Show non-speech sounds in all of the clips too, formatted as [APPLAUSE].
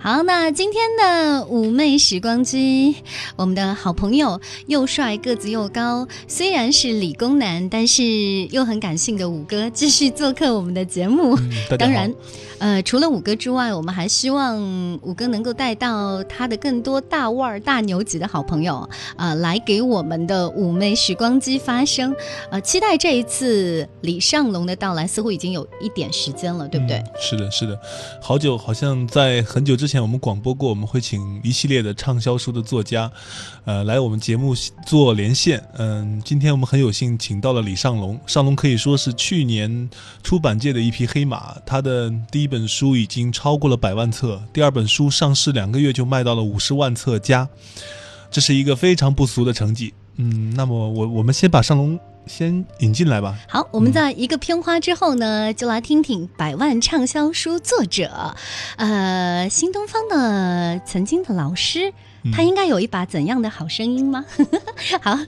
好，那今天的妩媚时光机，我们的好朋友又帅个子又高，虽然是理工男，但是又很感性的五哥继续做客我们的节目。当然。呃，除了五哥之外，我们还希望五哥能够带到他的更多大腕儿、大牛级的好朋友啊，来给我们的妩媚时光机发声。呃，期待这一次李尚龙的到来，似乎已经有一点时间了，对不对？是的，是的，好久，好像在很久之前我们广播过，我们会请一系列的畅销书的作家，呃，来我们节目做连线。嗯，今天我们很有幸请到了李尚龙，尚龙可以说是去年出版界的一匹黑马，他的第一。本书已经超过了百万册，第二本书上市两个月就卖到了五十万册加，这是一个非常不俗的成绩。嗯，那么我我们先把尚龙先引进来吧。好，我们在一个片花之后呢，就来听听百万畅销书作者，呃，新东方的曾经的老师，他应该有一把怎样的好声音吗？[LAUGHS] 好，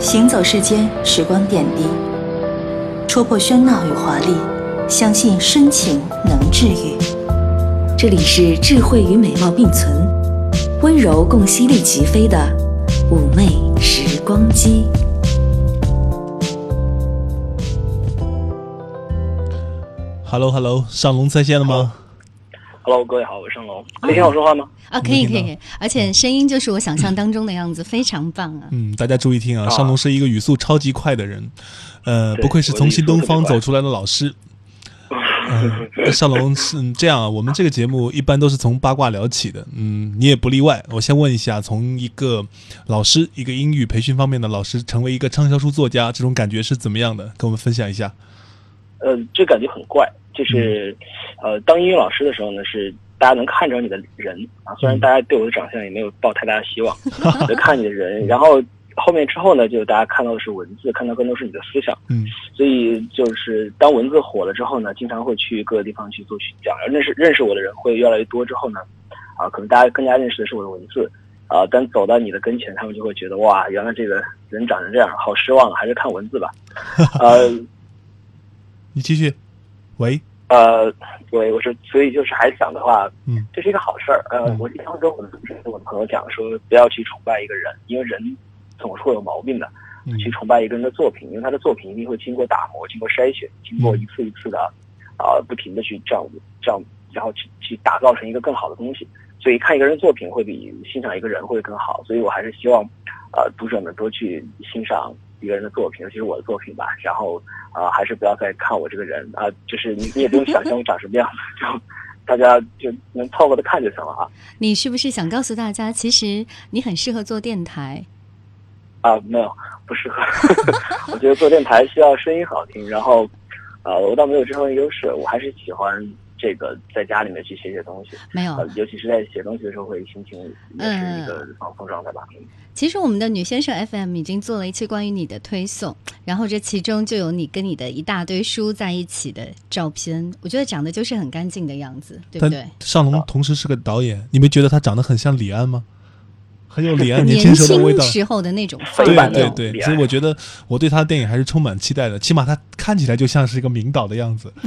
行走世间，时光点滴。戳破喧闹与华丽，相信深情能治愈。这里是智慧与美貌并存，温柔共犀利齐飞的妩媚时光机。Hello，Hello，上龙在线了吗？Hello，各位好，我是上龙，可以听我说话吗？啊，可以，可以，而且声音就是我想象当中的样子，非常棒啊！嗯，大家注意听啊，上龙是一个语速超级快的人。呃，不愧是从新东方走出来的老师。嗯，[LAUGHS] 少龙是这样啊，我们这个节目一般都是从八卦聊起的，嗯，你也不例外。我先问一下，从一个老师，一个英语培训方面的老师，成为一个畅销书作家，这种感觉是怎么样的？跟我们分享一下。呃，这感觉很怪，就是呃，当英语老师的时候呢，是大家能看着你的人啊，虽然大家对我的长相也没有抱太大的希望，[LAUGHS] 就看你的人，然后。后面之后呢，就大家看到的是文字，看到更多是你的思想。嗯，所以就是当文字火了之后呢，经常会去各个地方去做去讲，认识认识我的人会越来越多之后呢，啊，可能大家更加认识的是我的文字，啊，但走到你的跟前，他们就会觉得哇，原来这个人长成这样，好失望啊，还是看文字吧。[LAUGHS] 呃，你继续，喂，呃，喂，我说，所以就是还想的话，嗯，这是一个好事儿。呃，我经常跟我的我的朋友讲说，不要去崇拜一个人，因为人。总是会有毛病的，去崇拜一个人的作品，因为他的作品一定会经过打磨、经过筛选、经过一次一次的啊，不停的去这样这样，然后去去打造成一个更好的东西。所以看一个人作品会比欣赏一个人会更好。所以我还是希望，呃，读者们多去欣赏一个人的作品，尤其是我的作品吧。然后啊，还是不要再看我这个人啊，就是你你也不用想象我长什么样子，就大家就能凑合的看就行了啊。[LAUGHS] 你是不是想告诉大家，其实你很适合做电台？啊，没有，不适合。[LAUGHS] 我觉得做电台需要声音好听，然后，呃，我倒没有这方面优势，我还是喜欢这个在家里面去写写东西。没有，尤其是在写东西的时候，会心情也是一个放松状态吧。其实我们的女先生 FM 已经做了一期关于你的推送，然后这其中就有你跟你的一大堆书在一起的照片，我觉得长得就是很干净的样子，对不对？尚龙同时是个导演，你没觉得他长得很像李安吗？很有李安 [LAUGHS] 年轻时候的味道，时候的那种。对对对，所以我觉得我对他的电影还是充满期待的，起码他看起来就像是一个名导的样子。[LAUGHS]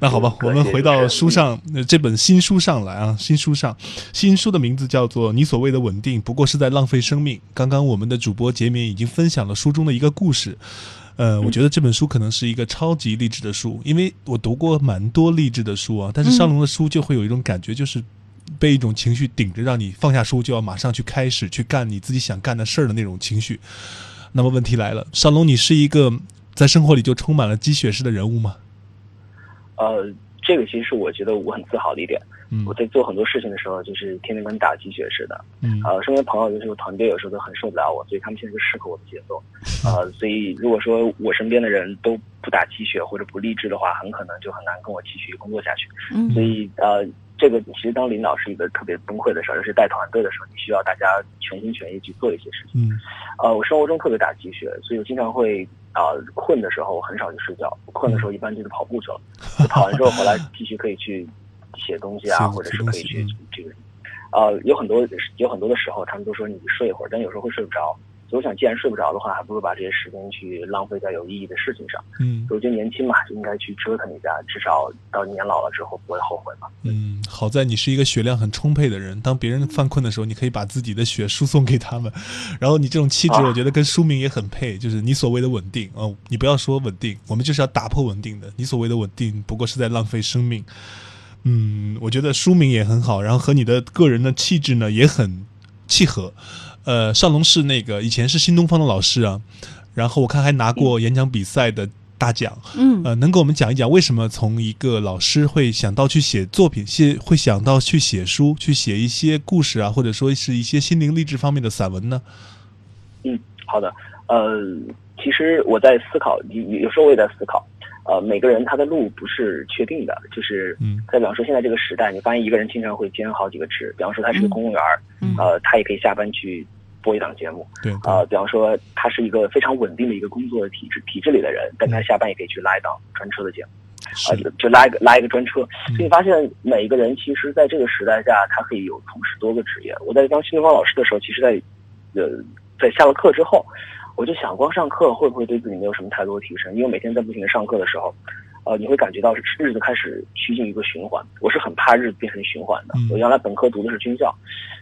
那好吧，[LAUGHS] 我们回到书上，这本新书上来啊，新书上，新书的名字叫做《你所谓的稳定不过是在浪费生命》。刚刚我们的主播杰明已经分享了书中的一个故事，呃，我觉得这本书可能是一个超级励志的书，因为我读过蛮多励志的书啊，但是上龙的书就会有一种感觉，就是。被一种情绪顶着，让你放下书就要马上去开始去干你自己想干的事儿的那种情绪。那么问题来了，少龙，你是一个在生活里就充满了鸡血式的人物吗？呃，这个其实是我觉得我很自豪的一点。嗯，我在做很多事情的时候，就是天天跟打鸡血似的。嗯，呃，身边朋友就是团队有时候都很受不了我，所以他们现在就适合我的节奏。[LAUGHS] 呃，所以如果说我身边的人都不打鸡血或者不励志的话，很可能就很难跟我继续工作下去。嗯，所以呃。这个其实当领导是一个特别崩溃的事儿，尤其带团队的时候，你需要大家全心全意去做一些事情。嗯，呃，我生活中特别打鸡血，所以我经常会啊困的时候，我很少去睡觉。困的时候一般就是跑步去了，跑完之后回来继续可以去写东西啊，或者是可以去这个。呃，有很多有很多的时候，他们都说你睡一会儿，但有时候会睡不着。所以我想，既然睡不着的话，还不如把这些时间去浪费在有意义的事情上。嗯，我觉得年轻嘛，就应该去折腾一下，至少到年老了之后不会后悔嘛。嗯，好在你是一个血量很充沛的人，当别人犯困的时候，你可以把自己的血输送给他们。然后你这种气质，我觉得跟书名也很配，就是你所谓的稳定哦，你不要说稳定，我们就是要打破稳定的。你所谓的稳定，不过是在浪费生命。嗯，我觉得书名也很好，然后和你的个人的气质呢也很契合。呃，尚龙是那个以前是新东方的老师啊，然后我看还拿过演讲比赛的大奖。嗯，呃，能给我们讲一讲为什么从一个老师会想到去写作品，写会想到去写书，去写一些故事啊，或者说是一些心灵励志方面的散文呢？嗯，好的。呃，其实我在思考，有有时候我也在思考。呃，每个人他的路不是确定的，就是再比方说现在这个时代，你发现一个人经常会兼好几个职，比方说他是个公务员呃，他也可以下班去播一档节目，对，呃，比方说他是一个非常稳定的一个工作体制体制里的人，但他下班也可以去拉一档专车的节目，啊，就就拉一个拉一个专车，所以你发现每一个人其实在这个时代下，他可以有从事多个职业。我在当新东方老师的时候，其实在呃在下了课之后。我就想，光上课会不会对自己没有什么太多的提升？因为每天在不停的上课的时候，呃，你会感觉到日子开始趋近一个循环。我是很怕日子变成循环的。我原来本科读的是军校，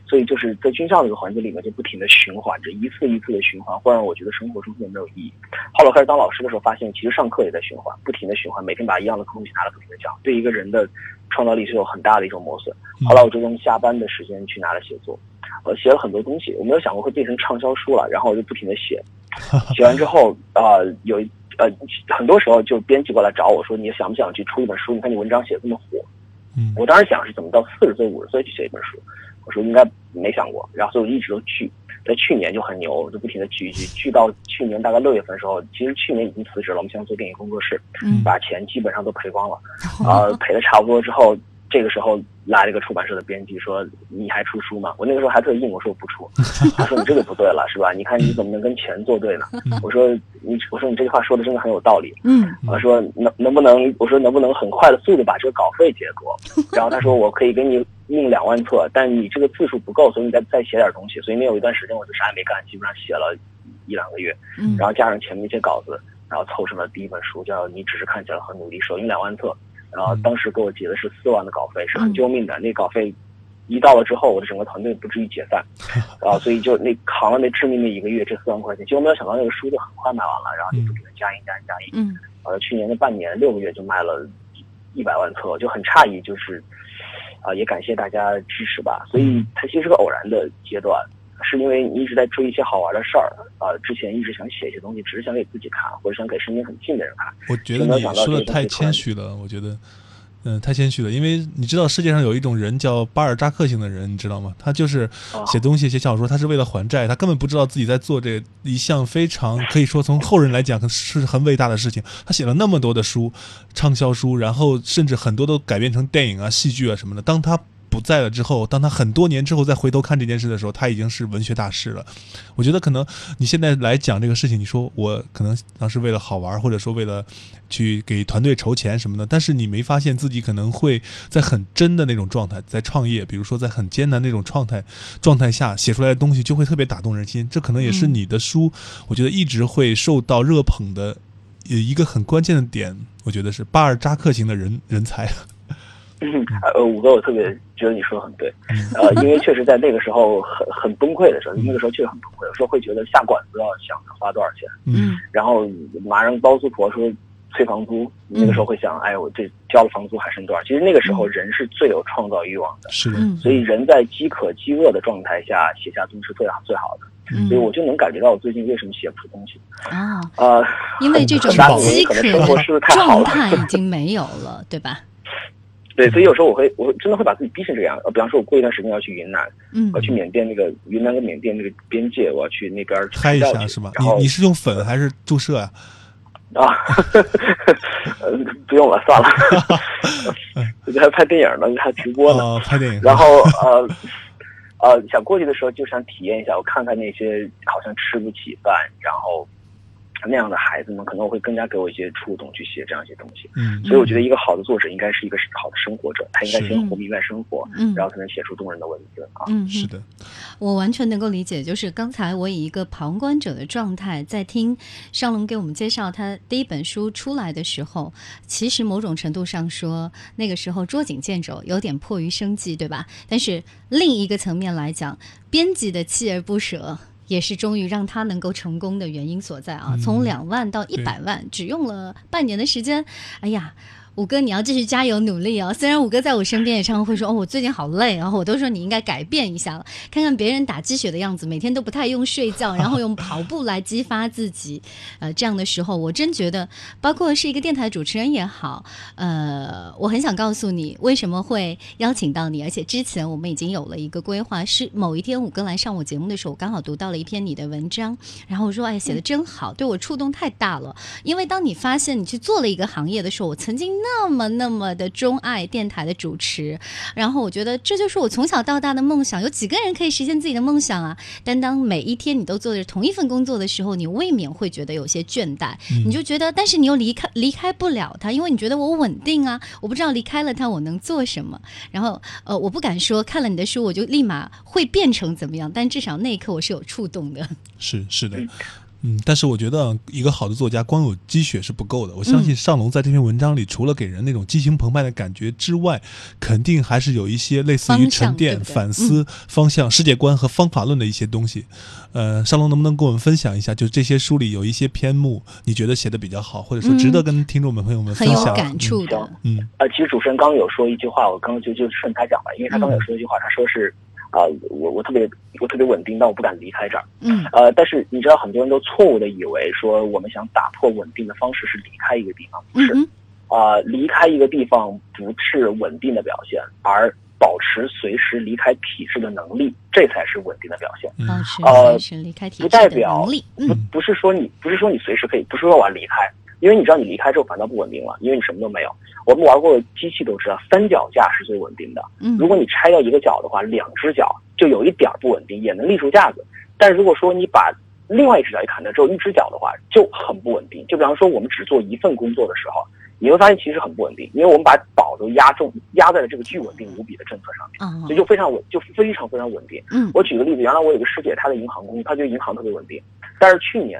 所以就是在军校这个环境里面就不停的循环着，一次一次的循环，会让我觉得生活中特别没有意义。后来开始当老师的时候，发现其实上课也在循环，不停的循环，每天把一样的东西拿来不停的讲，对一个人的创造力是有很大的一种磨损。后来我就用下班的时间去拿来写作。呃，写了很多东西，我没有想过会变成畅销书了，然后我就不停的写，[LAUGHS] 写完之后啊，有呃很多时候就编辑过来找我说，你想不想去出一本书？你看你文章写的这么火，嗯，我当时想是怎么到四十岁五十岁去写一本书，我说应该没想过，然后所以我一直都去，在去年就很牛，就不停的去去去到去年大概六月份的时候，其实去年已经辞职了，我们现在做电影工作室，嗯，把钱基本上都赔光了，[LAUGHS] 啊，赔的差不多之后。这个时候来了一个出版社的编辑说：“你还出书吗？”我那个时候还特硬，我说我不出。[LAUGHS] 他说：“你这个不对了，是吧？你看你怎么能跟钱作对呢？”我说：“你我说你这句话说的真的很有道理。”嗯，我说能能不能我说能不能很快的速度把这个稿费结果？然后他说：“我可以给你印两万册，但你这个字数不够，所以你再再写点东西。”所以那有一段时间我就啥也没干，基本上写了一两个月，然后加上前面一些稿子，然后凑成了第一本书，叫《你只是看起来很努力》，首印两万册。然后当时给我结的是四万的稿费，是很救命的。那稿费一到了之后，我的整个团队不至于解散，[LAUGHS] 然后所以就那扛了那致命的一个月，这四万块钱，结果没有想到那个书就很快卖完了，然后就不停的加印加印加印。嗯，呃，去年的半年六个月就卖了一百万册，就很诧异，就是啊，也感谢大家支持吧。所以它其实是个偶然的阶段。是因为你一直在追一些好玩的事儿，啊，之前一直想写一些东西，只是想给自己看，或者想给身边很近的人看。我觉得你说的太谦虚了，我觉得，嗯，太谦虚了。因为你知道世界上有一种人叫巴尔扎克型的人，你知道吗？他就是写东西、写小说，他是为了还债，他根本不知道自己在做这一项非常可以说从后人来讲是很伟大的事情。他写了那么多的书，畅销书，然后甚至很多都改编成电影啊、戏剧啊什么的。当他不在了之后，当他很多年之后再回头看这件事的时候，他已经是文学大师了。我觉得可能你现在来讲这个事情，你说我可能当时为了好玩，或者说为了去给团队筹钱什么的，但是你没发现自己可能会在很真的那种状态，在创业，比如说在很艰难那种状态状态下写出来的东西就会特别打动人心。这可能也是你的书，我觉得一直会受到热捧的一个很关键的点。我觉得是巴尔扎克型的人人才。[LAUGHS] 呃，五哥，我特别觉得你说的很对，呃，因为确实在那个时候很很崩溃的时候，那个时候确实很崩溃，有时候会觉得下馆子要想着花多少钱，嗯，然后马上包租婆说催房租，那个时候会想，哎，我这交了房租还剩多少？其实那个时候人是最有创造欲望的，是的，所以人在饥渴饥饿的状态下写下东西是最好最好的，所以我就能感觉到我最近为什么写不出东西啊，呃，因为这种 [LAUGHS] 饥渴的状态已经没有了，对吧？对，所以有时候我会，我真的会把自己逼成这样。呃，比方说，我过一段时间要去云南，嗯，我去缅甸那个云南跟缅甸那个边界，我要去那边拍一下，是吧？你你是用粉还是注射啊？啊，不用了，算了。[LAUGHS] 我还拍电影呢，还直播呢，拍电影。然后呃呃，想过去的时候就想体验一下，我看看那些好像吃不起饭，然后那样的孩子们，可能会更加给我一些触动去写这样一些东西。嗯，所以我觉得一个好的作者应该是一个好的生活者，他应该先活明白生活，嗯，然后才能写出动人的文字啊。嗯，是的，我完全能够理解。就是刚才我以一个旁观者的状态在听尚龙给我们介绍他第一本书出来的时候，其实某种程度上说，那个时候捉襟见肘，有点迫于生计，对吧？但是另一个层面来讲，编辑的锲而不舍。也是终于让他能够成功的原因所在啊！从两万到一百万，只用了半年的时间。哎呀！五哥，你要继续加油努力哦！虽然五哥在我身边也常会说：“哦，我最近好累。”然后我都说你应该改变一下了，看看别人打鸡血的样子，每天都不太用睡觉，然后用跑步来激发自己。呃，这样的时候，我真觉得，包括是一个电台主持人也好，呃，我很想告诉你为什么会邀请到你，而且之前我们已经有了一个规划，是某一天五哥来上我节目的时候，我刚好读到了一篇你的文章，然后我说：“哎，写的真好，对我触动太大了。”因为当你发现你去做了一个行业的时候，我曾经。那么那么的钟爱电台的主持，然后我觉得这就是我从小到大的梦想。有几个人可以实现自己的梦想啊？但当每一天你都做着同一份工作的时候，你未免会觉得有些倦怠。你就觉得，但是你又离开离开不了他，因为你觉得我稳定啊，我不知道离开了他我能做什么。然后呃，我不敢说看了你的书我就立马会变成怎么样，但至少那一刻我是有触动的。是是的。嗯，但是我觉得一个好的作家光有积雪是不够的。我相信尚龙在这篇文章里，除了给人那种激情澎湃的感觉之外，肯定还是有一些类似于沉淀、反思、方向、世界观和方法论的一些东西。呃，尚龙能不能跟我们分享一下？就这些书里有一些篇目，你觉得写的比较好，或者说值得跟听众们朋友们分享？很有感触的。嗯，呃，其实主持人刚刚有说一句话，我刚刚就就顺他讲了，因为他刚刚有说一句话，他说是。啊，我我特别我特别稳定，但我不敢离开这儿。嗯，呃，但是你知道，很多人都错误的以为说，我们想打破稳定的方式是离开一个地方，不是？啊，离开一个地方不是稳定的表现，而保持随时离开体制的能力，这才是稳定的表现。保持随时离开体制的能力，不不是说你不是说你随时可以，不是说我要离开。因为你知道，你离开之后反倒不稳定了，因为你什么都没有。我们玩过机器都知道，三脚架是最稳定的。嗯，如果你拆掉一个脚的话，两只脚就有一点不稳定，也能立住架子。但如果说你把另外一只脚也砍掉，只有一只脚的话，就很不稳定。就比方说，我们只做一份工作的时候，你会发现其实很不稳定，因为我们把宝都压重压在了这个巨稳定无比的政策上面，所以就非常稳，就非常非常稳定。嗯，我举个例子，原来我有个师姐，她在银行工作，她觉得银行特别稳定，但是去年。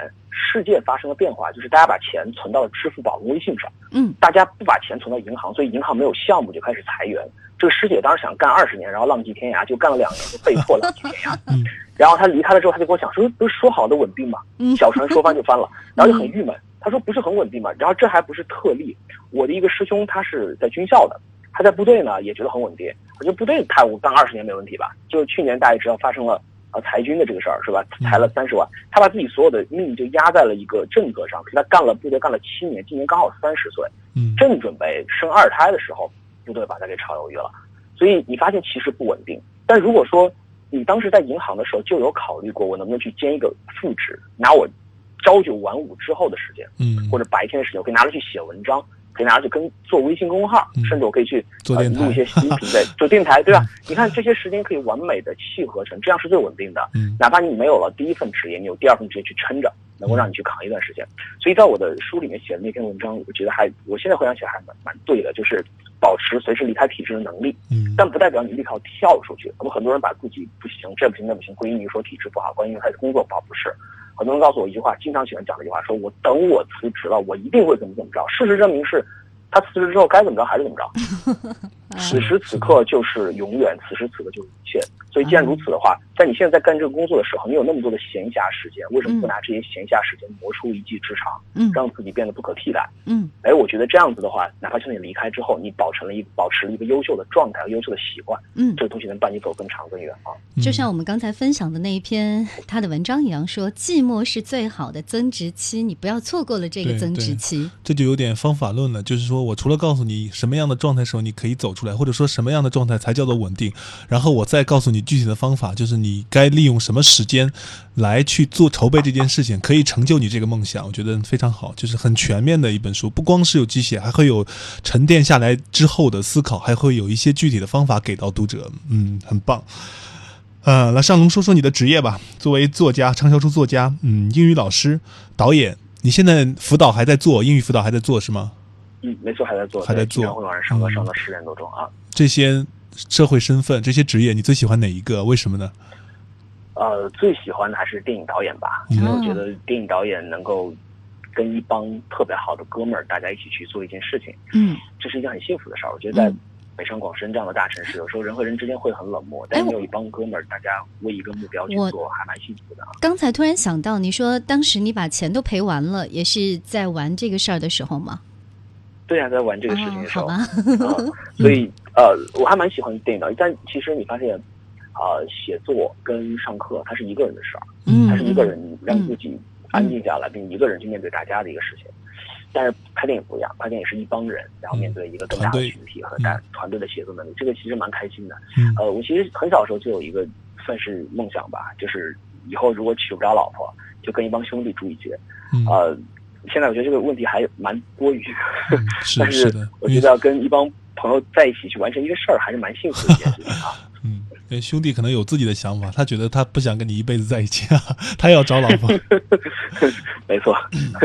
世界发生了变化，就是大家把钱存到了支付宝、微信上。嗯，大家不把钱存到银行，所以银行没有项目就开始裁员。这个师姐当时想干二十年，然后浪迹天涯，就干了两年，就被迫浪迹天涯。嗯，[LAUGHS] 然后他离开了之后，他就跟我讲说：“不是说好的稳定吗？小船说翻就翻了。”然后就很郁闷。他说：“不是很稳定吗？”然后这还不是特例。我的一个师兄，他是在军校的，他在部队呢也觉得很稳定。我觉得部队他我干二十年没问题吧？就去年大家也知道发生了。啊，裁军的这个事儿是吧？裁了三十万，他把自己所有的命就压在了一个政策上。他干了部队干了七年，今年刚好三十岁，嗯，正准备生二胎的时候，部队把他给炒鱿鱼了。所以你发现其实不稳定。但如果说你当时在银行的时候就有考虑过，我能不能去兼一个副职，拿我朝九晚五之后的时间，嗯，或者白天的时间，我可以拿着去写文章。可以拿去跟做微信公众号，甚至我可以去录一些音频的做电台，对吧？[LAUGHS] 你看这些时间可以完美的契合成，这样是最稳定的。哪怕你没有了第一份职业，你有第二份职业去撑着，能够让你去扛一段时间。所以在我的书里面写的那篇文章，我觉得还，我现在回想起来还蛮蛮对的，就是保持随时离开体制的能力。嗯，但不代表你立刻跳出去。我们很多人把自己不行，这不行那不行，归因于说体制不好，归因于他的工作不好，不是。很多人告诉我一句话，经常喜欢讲的一句话，说我等我辞职了，我一定会怎么怎么着。事实证明是。他辞职之后该怎么着还是怎么着，[LAUGHS] 此时此刻就是永远，此时此刻就是一切。所以既然如此的话，在你现在在干这个工作的时候，你有那么多的闲暇时间，为什么不拿这些闲暇时间磨出一技之长，嗯，让自己变得不可替代？嗯，哎，我觉得这样子的话，哪怕是你离开之后，你保持了一保持了一个优秀的状态和优秀的习惯，嗯，这个东西能伴你走更长更远啊。就像我们刚才分享的那一篇他的文章一样，说寂寞是最好的增值期，你不要错过了这个增值期。这就有点方法论了，就是说我除了告诉你什么样的状态时候你可以走出来，或者说什么样的状态才叫做稳定，然后我再告诉你具体的方法。就是你该利用什么时间来去做筹备这件事情，可以成就你这个梦想，我觉得非常好，就是很全面的一本书，不光是有机械，还会有沉淀下来之后的思考，还会有一些具体的方法给到读者，嗯，很棒。呃，来尚龙说说你的职业吧，作为作家、畅销书作家，嗯，英语老师、导演、你现在辅导还在做，英语辅导还在做是吗？嗯，没错，还在做，还在做。会晚上上课上到十点多钟啊。这些社会身份，这些职业，你最喜欢哪一个？为什么呢？呃，最喜欢的还是电影导演吧，因为我觉得电影导演能够跟一帮特别好的哥们儿，大家一起去做一件事情，嗯，这是一件很幸福的事儿。我觉得在北上广深这样的大城市，有时候人和人之间会很冷漠，但你有一帮哥们儿，大家为一个目标去做，还蛮幸福的。刚才突然想到，你说当时你把钱都赔完了，也是在玩这个事儿的时候吗？对呀，在玩这个事情的时候。所以呃，我还蛮喜欢电影的，但其实你发现啊，写作跟上课它是一个人的事儿，嗯，它是一个人让自己安静下来，并一个人去面对大家的一个事情。但是拍电影不一样，拍电影是一帮人，然后面对一个更大的群体和大团队的协作能力，这个其实蛮开心的。呃，我其实很小的时候就有一个算是梦想吧，就是以后如果娶不着老婆，就跟一帮兄弟住一起。呃。现在我觉得这个问题还蛮多余，但是我觉得要跟一帮朋友在一起去完成一个事儿，还是蛮幸福的一件事情啊。兄弟可能有自己的想法，他觉得他不想跟你一辈子在一起啊，他要找老婆。[LAUGHS] 没错，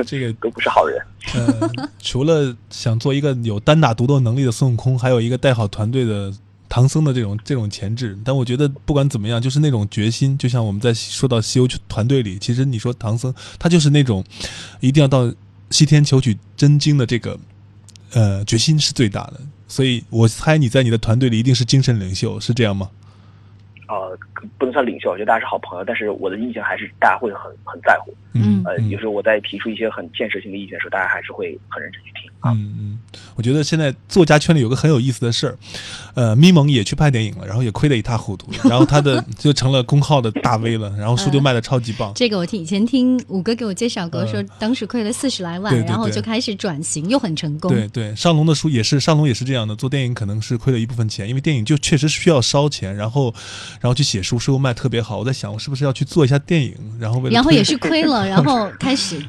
这个 [LAUGHS] 都不是好人。呃，除了想做一个有单打独斗能力的孙悟空，还有一个带好团队的。唐僧的这种这种潜质，但我觉得不管怎么样，就是那种决心。就像我们在说到西游团队里，其实你说唐僧，他就是那种一定要到西天求取真经的这个呃决心是最大的。所以我猜你在你的团队里一定是精神领袖，是这样吗？呃，不能算领袖，我觉得大家是好朋友，但是我的意见还是大家会很很在乎。嗯，呃，有时候我在提出一些很建设性的意见的时候，大家还是会很认真去听。嗯嗯，我觉得现在作家圈里有个很有意思的事儿，呃，咪蒙也去拍电影了，然后也亏得一塌糊涂，[LAUGHS] 然后他的就成了公号的大 V 了，然后书就卖的超级棒。这个我听以前听五哥给我介绍过，说当时亏了四十来万，然后就开始转型，又很成功。对对，上龙的书也是，上龙也是这样的，做电影可能是亏了一部分钱，因为电影就确实需要烧钱，然后然后去写书，书又卖特别好。我在想，我是不是要去做一下电影，然后为然后也是亏了，[LAUGHS] 然后开始。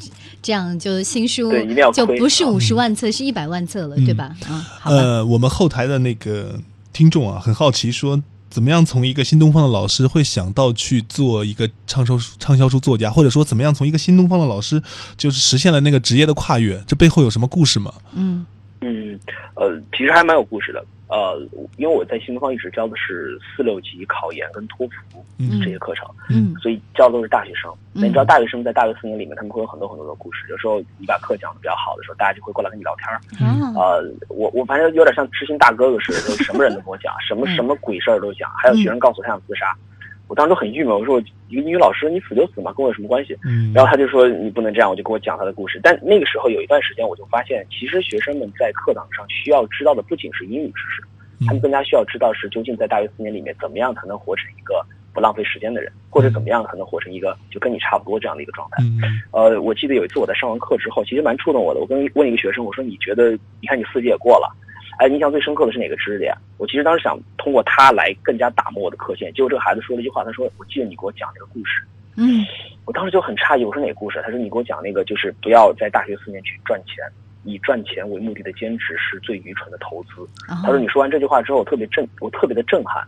这样就新书就不是五十万册，是一百万册了，对吧？啊，呃，我们后台的那个听众啊，很好奇，说怎么样从一个新东方的老师会想到去做一个畅销畅销书作家，或者说怎么样从一个新东方的老师就是实现了那个职业的跨越？这背后有什么故事吗？嗯嗯，呃，其实还蛮有故事的。呃，因为我在新东方一直教的是四六级考研跟托福这些课程，嗯，所以教的都是大学生。那你知道大学生在大学四年里面，他们会有很多很多的故事。有时候你把课讲的比较好的时候，大家就会过来跟你聊天儿。呃，我我反正有点像知心大哥哥似的，就什么人都跟我讲，什么什么鬼事儿都讲。还有学生告诉我他想自杀。我当时很郁闷，我说我一个英语老师，你死就死嘛，跟我有什么关系？嗯，然后他就说你不能这样，我就跟我讲他的故事。但那个时候有一段时间，我就发现，其实学生们在课堂上需要知道的不仅是英语知识，他们更加需要知道是究竟在大学四年里面怎么样才能活成一个不浪费时间的人，或者怎么样才能活成一个就跟你差不多这样的一个状态。呃，我记得有一次我在上完课之后，其实蛮触动我的。我跟问一个学生，我说你觉得，你看你四级也过了。哎，印象最深刻的是哪个知识点？我其实当时想通过他来更加打磨我的课件。结果这个孩子说了一句话，他说：“我记得你给我讲那个故事。”嗯，我当时就很诧异，我说哪个故事？他说：“你给我讲那个，就是不要在大学四年去赚钱，以赚钱为目的的兼职是最愚蠢的投资。”他说：“你说完这句话之后，我特别震，我特别的震撼。”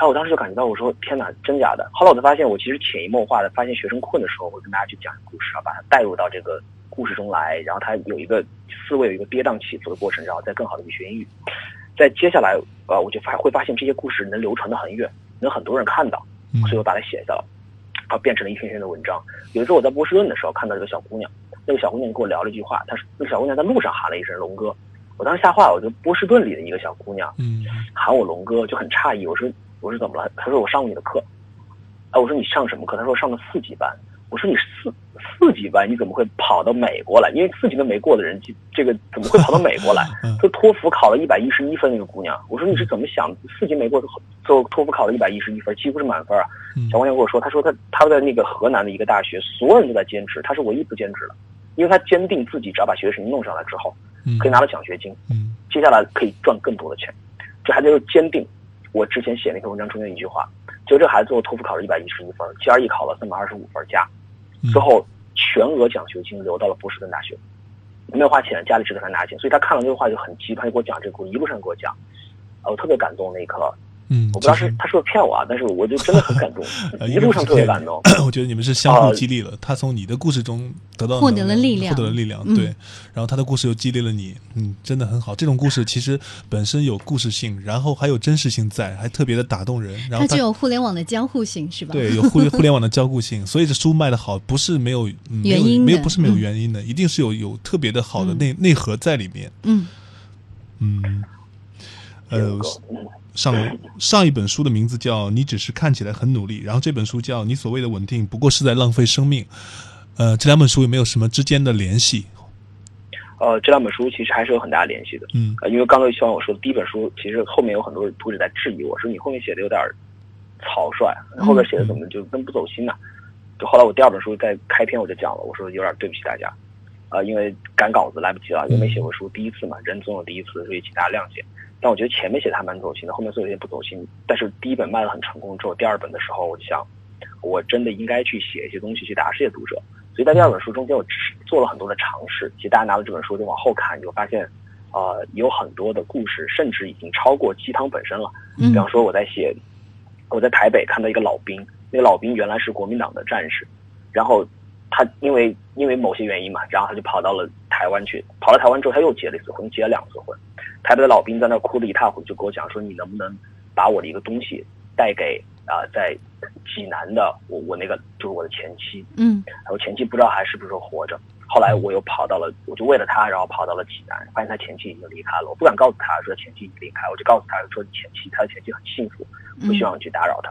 哎，我当时就感觉到，我说：“天哪，真假的？”后来我才发现，我其实潜移默化的发现，学生困的时候，我跟大家去讲故事，然后把它带入到这个。故事中来，然后他有一个思维有一个跌宕起伏的过程，然后再更好的去学英语。在接下来，呃，我就发会发现这些故事能流传的很远，能很多人看到，所以我把它写下了，然后变成了一篇篇的文章。有一次我在波士顿的时候看到一个小姑娘，那个小姑娘跟我聊了一句话，她说那个小姑娘在路上喊了一声“龙哥”，我当时吓坏了，我觉得波士顿里的一个小姑娘，嗯，喊我龙哥就很诧异，我说我说怎么了？她说我上过你的课，哎，我说你上什么课？她说上了四级班。我说你四四级班你怎么会跑到美国来？因为四级都没过的人，这个怎么会跑到美国来？[LAUGHS] 说托福考了一百一十一分那个姑娘，我说你是怎么想？四级没过，做托福考了一百一十一分，几乎是满分啊！小姑娘跟我说，她说她她在那个河南的一个大学，所有人都在兼职，她是唯一不兼职的，因为她坚定自己只要把学习成绩弄上来之后，可以拿到奖学金，接下来可以赚更多的钱。这孩子又坚定，我之前写那篇文章中间一句话，就这孩子最后托福考了一百一十一分，GRE 考了三百二十五分加。之后，全额奖学金留到了波士顿大学，没有花钱，家里只给他拿钱，所以他看了这个话就很急，他就给我讲这个故事，一路上给我讲，我特别感动那一刻。嗯，我不知道是他是不是骗我啊，但是我就真的很感动，[LAUGHS] 一路上特别感动。[COUGHS] 我觉得你们是相互激励了，他从你的故事中得到获得了力量，获得了力量，对。然后他的故事又激励了你，嗯，真的很好。这种故事其实本身有故事性，然后还有真实性在，还特别的打动人。然后它就有互联网的交互性，是吧？对，有互互联网的交互性，所以这书卖的好，不是没有原因，没有不是没有原因的，一定是有有特别的好的内内核在里面。嗯嗯，呃。上上一本书的名字叫《你只是看起来很努力》，然后这本书叫《你所谓的稳定不过是在浪费生命》。呃，这两本书有没有什么之间的联系？呃，这两本书其实还是有很大联系的。嗯，因为刚刚像我说的第一本书，其实后面有很多读者在质疑我说你后面写的有点草率，后面写的怎么就跟不走心呢？就后来我第二本书在开篇我就讲了，我说有点对不起大家，啊，因为赶稿子来不及了，又没写过书，第一次嘛，人总有第一次，所以请大家谅解。但我觉得前面写的还蛮走心的，后面做有点不走心。但是第一本卖的很成功之后，第二本的时候，我就想，我真的应该去写一些东西去答这些读者。所以在第二本书中间，我做了很多的尝试。其实大家拿了这本书就往后看，你会发现，呃，有很多的故事，甚至已经超过鸡汤本身了。比方说，我在写，我在台北看到一个老兵，那个老兵原来是国民党的战士，然后他因为因为某些原因嘛，然后他就跑到了台湾去。跑到台湾之后，他又结了一次婚，结了两次婚。台北的老兵在那哭得一塌糊涂，就跟我讲说：“你能不能把我的一个东西带给啊，在济南的我我那个就是我的前妻，嗯，然后前妻不知道还是不是活着。后来我又跑到了，我就为了他，然后跑到了济南，发现他前妻已经离开了。我不敢告诉他说前妻已经离开，我就告诉他说前妻他的前妻很幸福，不希望去打扰他。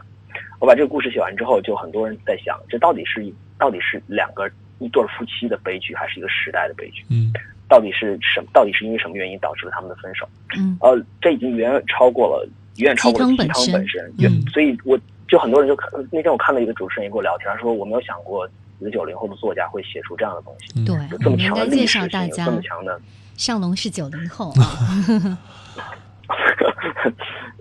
我把这个故事写完之后，就很多人在想，这到底是到底是两个一对夫妻的悲剧，还是一个时代的悲剧？嗯。”到底是什么？到底是因为什么原因导致了他们的分手？嗯，呃，这已经远远超过了，远远超过了鸡汤本身。嗯，所以我就很多人就看那天我看到一个主持人也跟我聊天，说我没有想过一个九零后的作家会写出这样的东西。对，有这么强的历史性，有这么强的。尚龙是九零后啊。[LAUGHS]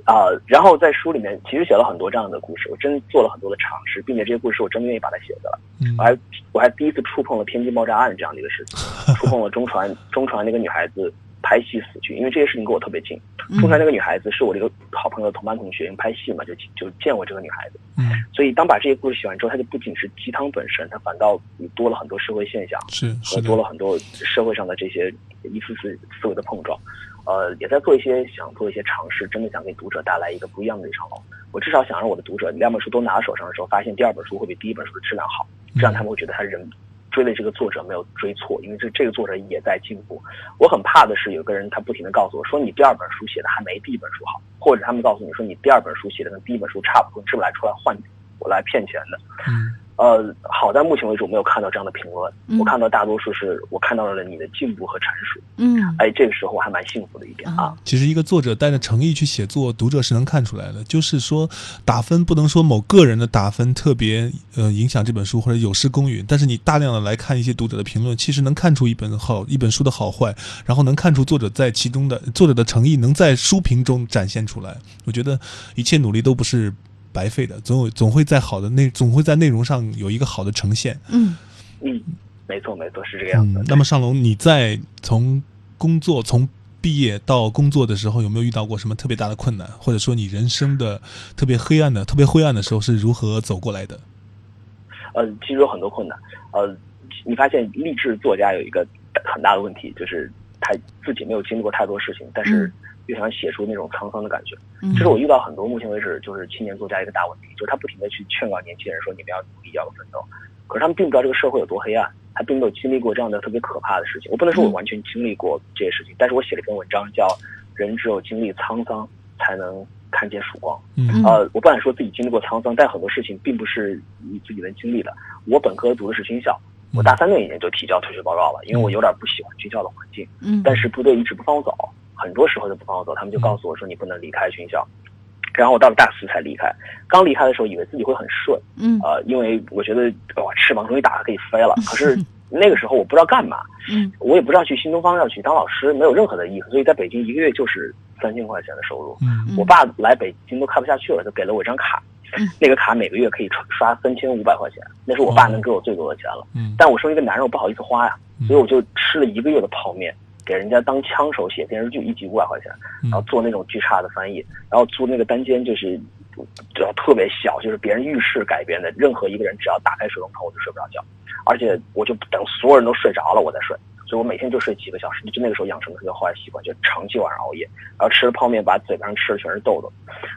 啊，然后在书里面其实写了很多这样的故事，我真做了很多的尝试，并且这些故事我真的愿意把它写下来。我还我还第一次触碰了天津爆炸案这样的一个事情，触碰了中传中传那个女孩子拍戏死去，因为这些事情跟我特别近。中传那个女孩子是我的一个好朋友同班同学，因为拍戏嘛，就就见过这个女孩子。嗯，所以当把这些故事写完之后，它就不仅是鸡汤本身，它反倒多了很多社会现象，是和多了很多社会上的这些一次次思维的碰撞。呃，也在做一些想做一些尝试，真的想给读者带来一个不一样的一场龙。我至少想让我的读者两本书都拿到手上的时候，发现第二本书会比第一本书的质量好，这样他们会觉得他人追的这个作者没有追错，因为这这个作者也在进步。我很怕的是有个人他不停的告诉我说你第二本书写的还没第一本书好，或者他们告诉你说你第二本书写的跟第一本书差不多，是不是来出来换我来骗钱的？嗯。呃，好在目前为止我没有看到这样的评论，我看到大多数是我看到了你的进步和阐述。嗯，哎，这个时候我还蛮幸福的一点啊。其实一个作者带着诚意去写作，读者是能看出来的。就是说，打分不能说某个人的打分特别呃影响这本书或者有失公允，但是你大量的来看一些读者的评论，其实能看出一本好一本书的好坏，然后能看出作者在其中的作者的诚意能在书评中展现出来。我觉得一切努力都不是。白费的，总有总会在好的内，总会在内容上有一个好的呈现。嗯嗯，没错没错，是这个样子。那么尚龙，你在从工作从毕业到工作的时候，有没有遇到过什么特别大的困难，或者说你人生的特别黑暗的、特别灰暗的时候是如何走过来的？呃，其实有很多困难。呃，你发现励志作家有一个很大的问题，就是他自己没有经历过太多事情，但是。就想写出那种沧桑的感觉，这是我遇到很多目前为止就是青年作家一个大问题，就是他不停的去劝告年轻人说你们要努力要奋斗，可是他们并不知道这个社会有多黑暗，他并没有经历过这样的特别可怕的事情。我不能说我完全经历过这些事情，但是我写了一篇文章叫《人只有经历沧桑才能看见曙光》。呃，我不敢说自己经历过沧桑，但很多事情并不是你自己能经历的。我本科读的是军校，我大三那一年就提交退学报告了，因为我有点不喜欢军校的环境。嗯，但是部队一直不放我走。很多时候都不放我走，他们就告诉我说你不能离开军校，然后我到了大四才离开。刚离开的时候以为自己会很顺，嗯，呃，因为我觉得哇翅膀终于打开可以飞了。[LAUGHS] 可是那个时候我不知道干嘛，嗯，我也不知道去新东方要去当老师，没有任何的意思。所以在北京一个月就是三千块钱的收入。嗯，我爸来北京都看不下去了，就给了我一张卡，那个卡每个月可以刷三千五百块钱，那是我爸能给我最多的钱了。嗯，但我身为一个男人，我不好意思花呀，所以我就吃了一个月的泡面。给人家当枪手写电视剧，一集五百块钱，然后做那种巨差的翻译，然后租那个单间就是只要特别小，就是别人浴室改编的，任何一个人只要打开水龙头我就睡不着觉，而且我就等所有人都睡着了我再睡。所以我每天就睡几个小时，就那个时候养成的一个坏习惯，就长期晚上熬夜，然后吃了泡面，把嘴巴上吃的全是痘痘，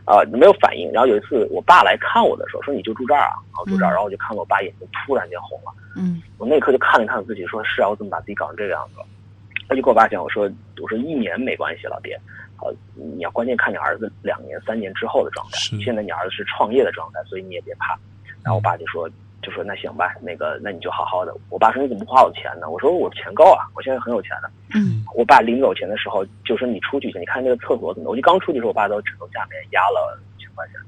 啊，没有反应。然后有一次我爸来看我的时候，说你就住这儿啊，然后住这儿，然后我就看到我爸眼睛突然间红了，嗯，我那一刻就看了看自己，说是啊，我怎么把自己搞成这个样子了？他就跟我爸讲，我说我说一年没关系，老爹，好，你要关键看你儿子两年三年之后的状态，现在你儿子是创业的状态，所以你也别怕。然后我爸就说。就说那行吧，那个那你就好好的。我爸说你怎么不花我钱呢？我说我钱够啊，我现在很有钱的。嗯，我爸临走前的时候就说你出去去，你看那个厕所怎么？我就刚出去的时候，我爸都枕头下面压了几千块钱，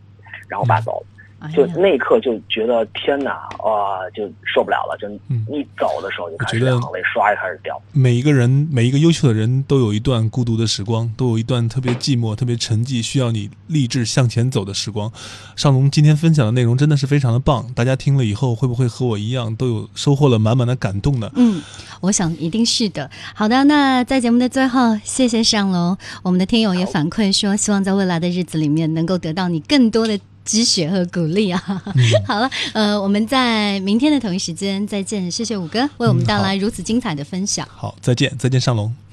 然后我爸走了。就那一刻就觉得天哪啊，就受不了了，就一走的时候就开始眼泪唰就开始掉。每一个人，每一个优秀的人都有一段孤独的时光，都有一段特别寂寞、特别沉寂，需要你励志向前走的时光。尚龙今天分享的内容真的是非常的棒，大家听了以后会不会和我一样都有收获了满满的感动呢？嗯，我想一定是的。好的，那在节目的最后，谢谢尚龙。我们的听友也反馈说，希望在未来的日子里面能够得到你更多的。积雪和鼓励啊！[LAUGHS] 好了，呃，我们在明天的同一时间再见。谢谢五哥为我们带来如此精彩的分享。好，再见，再见，上龙。